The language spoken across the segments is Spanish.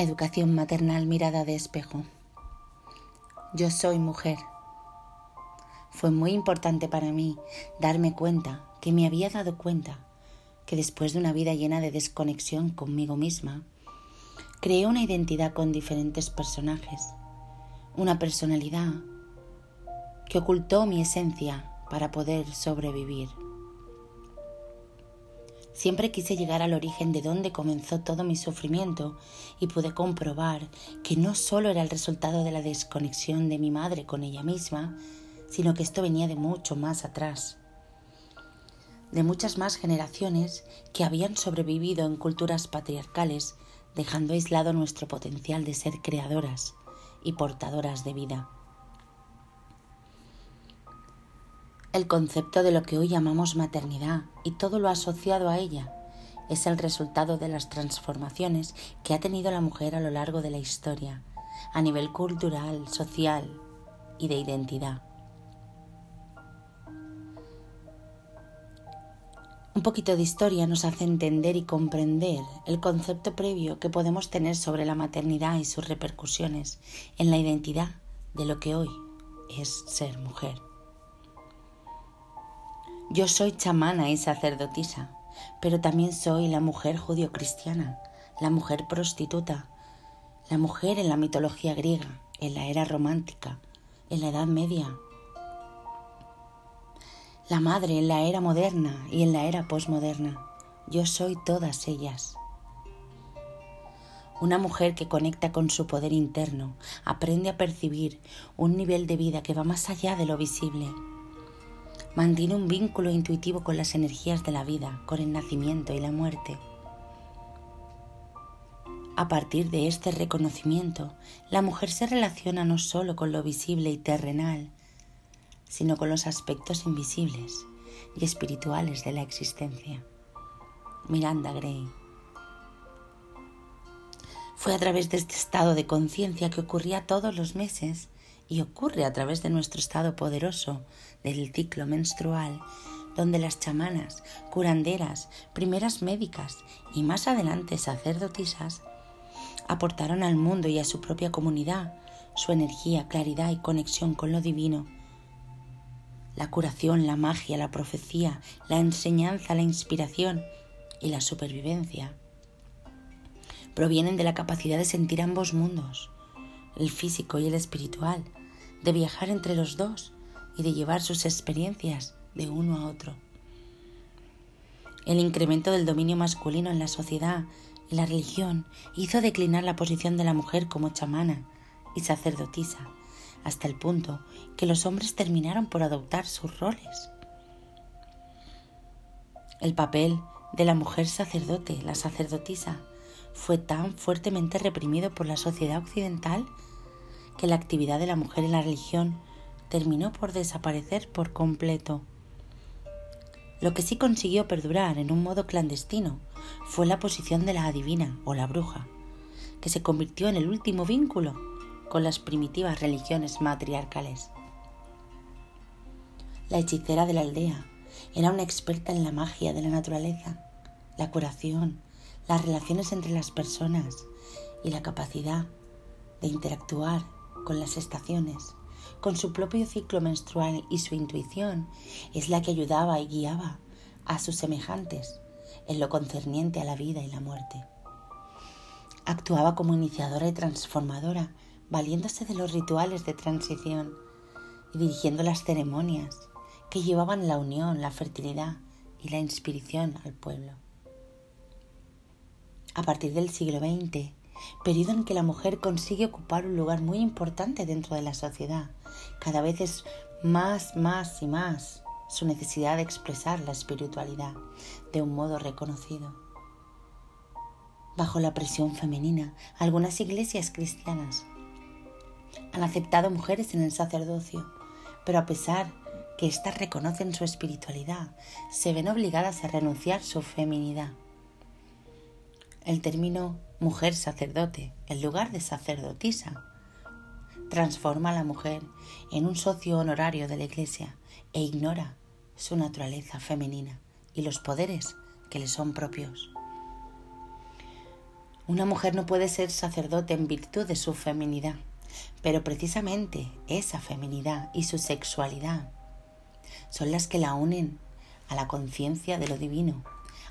Educación maternal mirada de espejo. Yo soy mujer. Fue muy importante para mí darme cuenta que me había dado cuenta que después de una vida llena de desconexión conmigo misma, creé una identidad con diferentes personajes, una personalidad que ocultó mi esencia para poder sobrevivir. Siempre quise llegar al origen de donde comenzó todo mi sufrimiento y pude comprobar que no solo era el resultado de la desconexión de mi madre con ella misma, sino que esto venía de mucho más atrás, de muchas más generaciones que habían sobrevivido en culturas patriarcales, dejando aislado nuestro potencial de ser creadoras y portadoras de vida. El concepto de lo que hoy llamamos maternidad y todo lo asociado a ella es el resultado de las transformaciones que ha tenido la mujer a lo largo de la historia, a nivel cultural, social y de identidad. Un poquito de historia nos hace entender y comprender el concepto previo que podemos tener sobre la maternidad y sus repercusiones en la identidad de lo que hoy es ser mujer. Yo soy chamana y sacerdotisa, pero también soy la mujer judío-cristiana, la mujer prostituta, la mujer en la mitología griega, en la era romántica, en la Edad Media, la madre en la era moderna y en la era posmoderna. Yo soy todas ellas. Una mujer que conecta con su poder interno, aprende a percibir un nivel de vida que va más allá de lo visible mantiene un vínculo intuitivo con las energías de la vida, con el nacimiento y la muerte. A partir de este reconocimiento, la mujer se relaciona no solo con lo visible y terrenal, sino con los aspectos invisibles y espirituales de la existencia. Miranda Gray. Fue a través de este estado de conciencia que ocurría todos los meses y ocurre a través de nuestro estado poderoso del ciclo menstrual, donde las chamanas, curanderas, primeras médicas y más adelante sacerdotisas aportaron al mundo y a su propia comunidad su energía, claridad y conexión con lo divino. La curación, la magia, la profecía, la enseñanza, la inspiración y la supervivencia provienen de la capacidad de sentir ambos mundos, el físico y el espiritual, de viajar entre los dos y de llevar sus experiencias de uno a otro. El incremento del dominio masculino en la sociedad y la religión hizo declinar la posición de la mujer como chamana y sacerdotisa, hasta el punto que los hombres terminaron por adoptar sus roles. El papel de la mujer sacerdote, la sacerdotisa, fue tan fuertemente reprimido por la sociedad occidental que la actividad de la mujer en la religión terminó por desaparecer por completo. Lo que sí consiguió perdurar en un modo clandestino fue la posición de la adivina o la bruja, que se convirtió en el último vínculo con las primitivas religiones matriarcales. La hechicera de la aldea era una experta en la magia de la naturaleza, la curación, las relaciones entre las personas y la capacidad de interactuar con las estaciones, con su propio ciclo menstrual y su intuición es la que ayudaba y guiaba a sus semejantes en lo concerniente a la vida y la muerte. Actuaba como iniciadora y transformadora, valiéndose de los rituales de transición y dirigiendo las ceremonias que llevaban la unión, la fertilidad y la inspiración al pueblo. A partir del siglo XX, periodo en que la mujer consigue ocupar un lugar muy importante dentro de la sociedad. Cada vez es más, más y más su necesidad de expresar la espiritualidad de un modo reconocido. Bajo la presión femenina, algunas iglesias cristianas han aceptado mujeres en el sacerdocio, pero a pesar que éstas reconocen su espiritualidad, se ven obligadas a renunciar su feminidad. El término mujer sacerdote en lugar de sacerdotisa. Transforma a la mujer en un socio honorario de la Iglesia e ignora su naturaleza femenina y los poderes que le son propios. Una mujer no puede ser sacerdote en virtud de su feminidad, pero precisamente esa feminidad y su sexualidad son las que la unen a la conciencia de lo divino,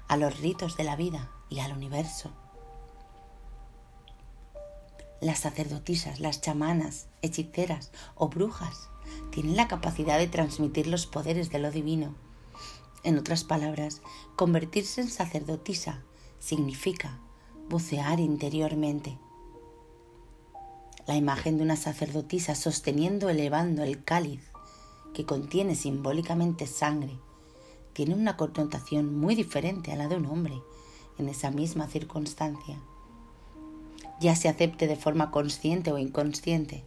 a los ritos de la vida y al universo. Las sacerdotisas, las chamanas, hechiceras o brujas tienen la capacidad de transmitir los poderes de lo divino. En otras palabras, convertirse en sacerdotisa significa bucear interiormente. La imagen de una sacerdotisa sosteniendo elevando el cáliz que contiene simbólicamente sangre tiene una connotación muy diferente a la de un hombre en esa misma circunstancia ya se acepte de forma consciente o inconsciente.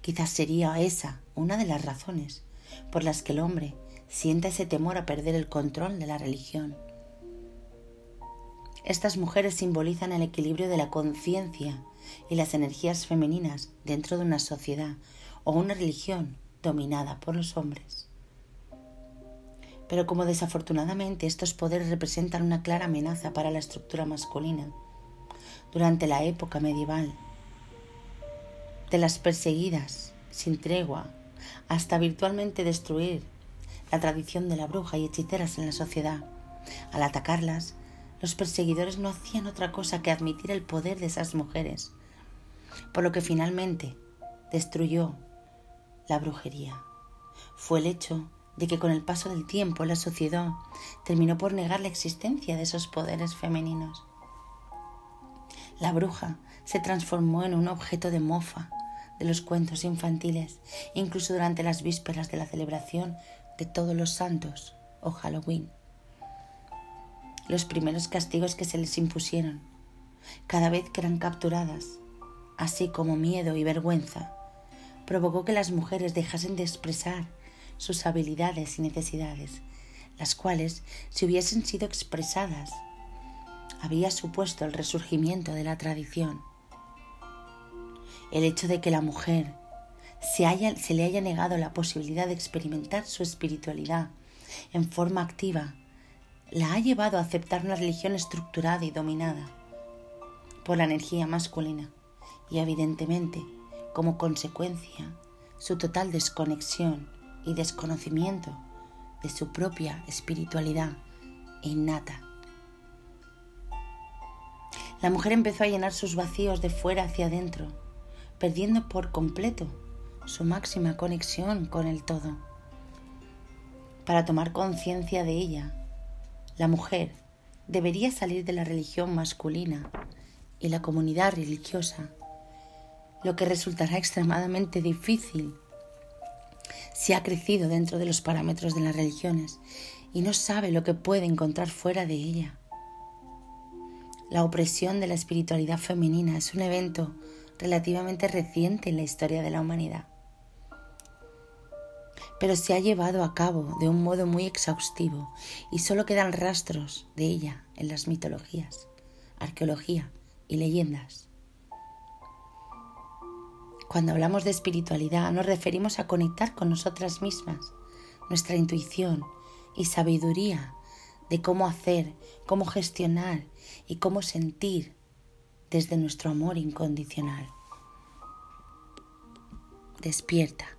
Quizás sería esa una de las razones por las que el hombre sienta ese temor a perder el control de la religión. Estas mujeres simbolizan el equilibrio de la conciencia y las energías femeninas dentro de una sociedad o una religión dominada por los hombres. Pero como desafortunadamente estos poderes representan una clara amenaza para la estructura masculina, durante la época medieval, de las perseguidas sin tregua hasta virtualmente destruir la tradición de la bruja y hechiceras en la sociedad. Al atacarlas, los perseguidores no hacían otra cosa que admitir el poder de esas mujeres, por lo que finalmente destruyó la brujería. Fue el hecho de que con el paso del tiempo la sociedad terminó por negar la existencia de esos poderes femeninos. La bruja se transformó en un objeto de mofa de los cuentos infantiles, incluso durante las vísperas de la celebración de todos los santos o Halloween. Los primeros castigos que se les impusieron, cada vez que eran capturadas, así como miedo y vergüenza, provocó que las mujeres dejasen de expresar sus habilidades y necesidades, las cuales, si hubiesen sido expresadas había supuesto el resurgimiento de la tradición. El hecho de que la mujer se, haya, se le haya negado la posibilidad de experimentar su espiritualidad en forma activa la ha llevado a aceptar una religión estructurada y dominada por la energía masculina y evidentemente como consecuencia su total desconexión y desconocimiento de su propia espiritualidad innata. La mujer empezó a llenar sus vacíos de fuera hacia adentro, perdiendo por completo su máxima conexión con el todo. Para tomar conciencia de ella, la mujer debería salir de la religión masculina y la comunidad religiosa, lo que resultará extremadamente difícil si ha crecido dentro de los parámetros de las religiones y no sabe lo que puede encontrar fuera de ella. La opresión de la espiritualidad femenina es un evento relativamente reciente en la historia de la humanidad, pero se ha llevado a cabo de un modo muy exhaustivo y solo quedan rastros de ella en las mitologías, arqueología y leyendas. Cuando hablamos de espiritualidad nos referimos a conectar con nosotras mismas, nuestra intuición y sabiduría de cómo hacer, cómo gestionar y cómo sentir desde nuestro amor incondicional. Despierta.